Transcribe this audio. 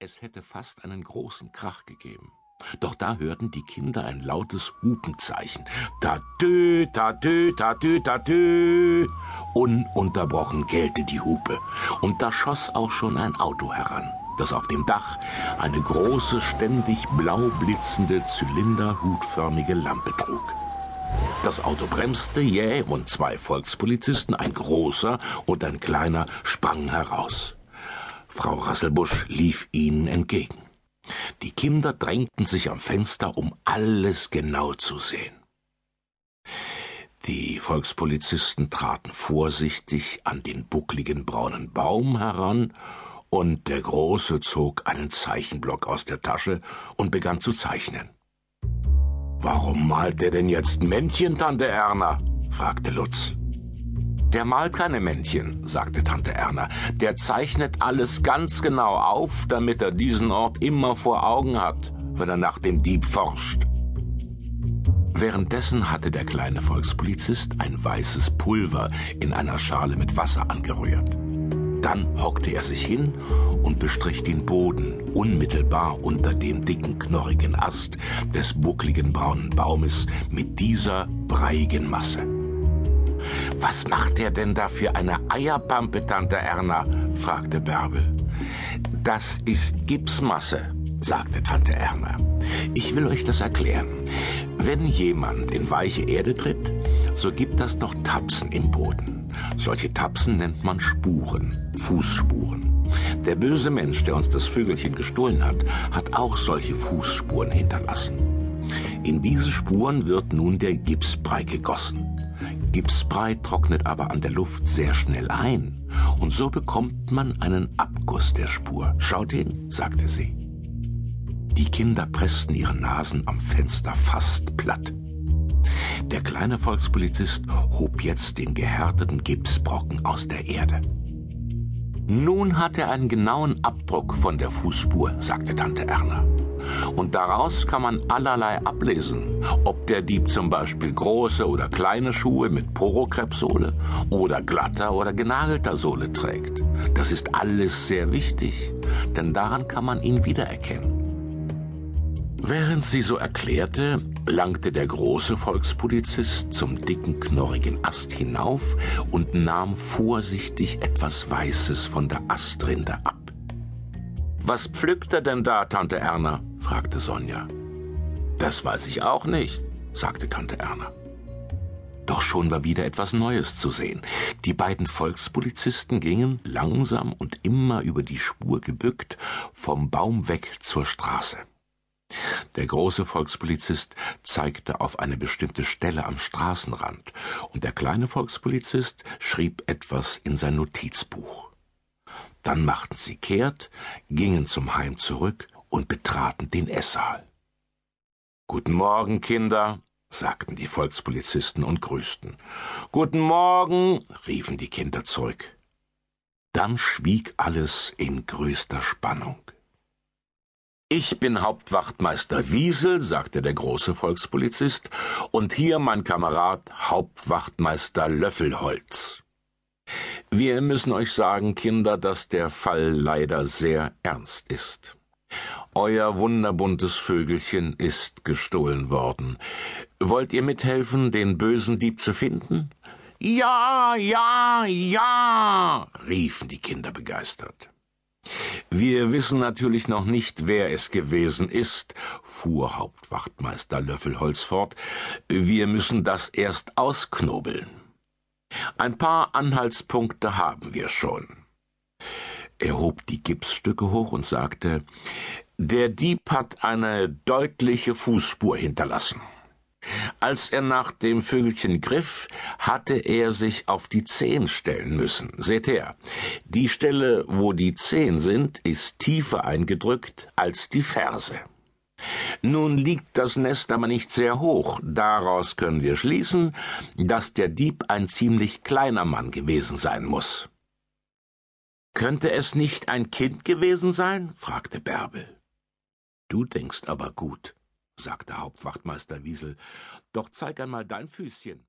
Es hätte fast einen großen Krach gegeben. Doch da hörten die Kinder ein lautes Hupenzeichen. Tatü, tatü, tatü, tatü. Ununterbrochen gellte die Hupe. Und da schoss auch schon ein Auto heran, das auf dem Dach eine große, ständig blau blitzende, zylinderhutförmige Lampe trug. Das Auto bremste jäh und zwei Volkspolizisten, ein großer und ein kleiner, sprangen heraus. Frau Rasselbusch lief ihnen entgegen. Die Kinder drängten sich am Fenster, um alles genau zu sehen. Die Volkspolizisten traten vorsichtig an den buckligen braunen Baum heran, und der Große zog einen Zeichenblock aus der Tasche und begann zu zeichnen. Warum malt er denn jetzt Männchen, Tante Erna? fragte Lutz. Der malt keine Männchen, sagte Tante Erna. Der zeichnet alles ganz genau auf, damit er diesen Ort immer vor Augen hat, wenn er nach dem Dieb forscht. Währenddessen hatte der kleine Volkspolizist ein weißes Pulver in einer Schale mit Wasser angerührt. Dann hockte er sich hin und bestrich den Boden unmittelbar unter dem dicken, knorrigen Ast des buckligen braunen Baumes mit dieser breiigen Masse. Was macht er denn da für eine Eierpampe, Tante Erna? fragte Bärbel. Das ist Gipsmasse, sagte Tante Erna. Ich will euch das erklären. Wenn jemand in weiche Erde tritt, so gibt das doch Tapsen im Boden. Solche Tapsen nennt man Spuren, Fußspuren. Der böse Mensch, der uns das Vögelchen gestohlen hat, hat auch solche Fußspuren hinterlassen. In diese Spuren wird nun der Gipsbrei gegossen. Gipsbrei trocknet aber an der Luft sehr schnell ein, und so bekommt man einen Abguss der Spur. Schaut hin, sagte sie. Die Kinder pressten ihre Nasen am Fenster fast platt. Der kleine Volkspolizist hob jetzt den gehärteten Gipsbrocken aus der Erde. Nun hat er einen genauen Abdruck von der Fußspur, sagte Tante Erna. Und daraus kann man allerlei ablesen, ob der Dieb zum Beispiel große oder kleine Schuhe mit Porokrebssohle oder glatter oder genagelter Sohle trägt. Das ist alles sehr wichtig, denn daran kann man ihn wiedererkennen. Während sie so erklärte, langte der große Volkspolizist zum dicken, knorrigen Ast hinauf und nahm vorsichtig etwas Weißes von der Astrinde ab. Was pflückt er denn da, Tante Erna? Fragte Sonja. Das weiß ich auch nicht, sagte Tante Erna. Doch schon war wieder etwas Neues zu sehen. Die beiden Volkspolizisten gingen langsam und immer über die Spur gebückt vom Baum weg zur Straße. Der große Volkspolizist zeigte auf eine bestimmte Stelle am Straßenrand, und der kleine Volkspolizist schrieb etwas in sein Notizbuch. Dann machten sie kehrt, gingen zum Heim zurück und betraten den Esssaal. Guten Morgen, Kinder, sagten die Volkspolizisten und grüßten. Guten Morgen, riefen die Kinder zurück. Dann schwieg alles in größter Spannung. Ich bin Hauptwachtmeister Wiesel, sagte der große Volkspolizist, und hier mein Kamerad Hauptwachtmeister Löffelholz. Wir müssen euch sagen, Kinder, dass der Fall leider sehr ernst ist. Euer wunderbuntes Vögelchen ist gestohlen worden. Wollt ihr mithelfen, den bösen Dieb zu finden? Ja, ja, ja, riefen die Kinder begeistert. Wir wissen natürlich noch nicht, wer es gewesen ist, fuhr Hauptwachtmeister Löffelholz fort. Wir müssen das erst ausknobeln. Ein paar Anhaltspunkte haben wir schon. Er hob die Gipsstücke hoch und sagte, der Dieb hat eine deutliche Fußspur hinterlassen. Als er nach dem Vögelchen griff, hatte er sich auf die Zehen stellen müssen. Seht her, die Stelle, wo die Zehen sind, ist tiefer eingedrückt als die Ferse. Nun liegt das Nest aber nicht sehr hoch. Daraus können wir schließen, dass der Dieb ein ziemlich kleiner Mann gewesen sein muss. Könnte es nicht ein Kind gewesen sein? fragte Bärbel. Du denkst aber gut, sagte Hauptwachtmeister Wiesel. Doch zeig einmal dein Füßchen.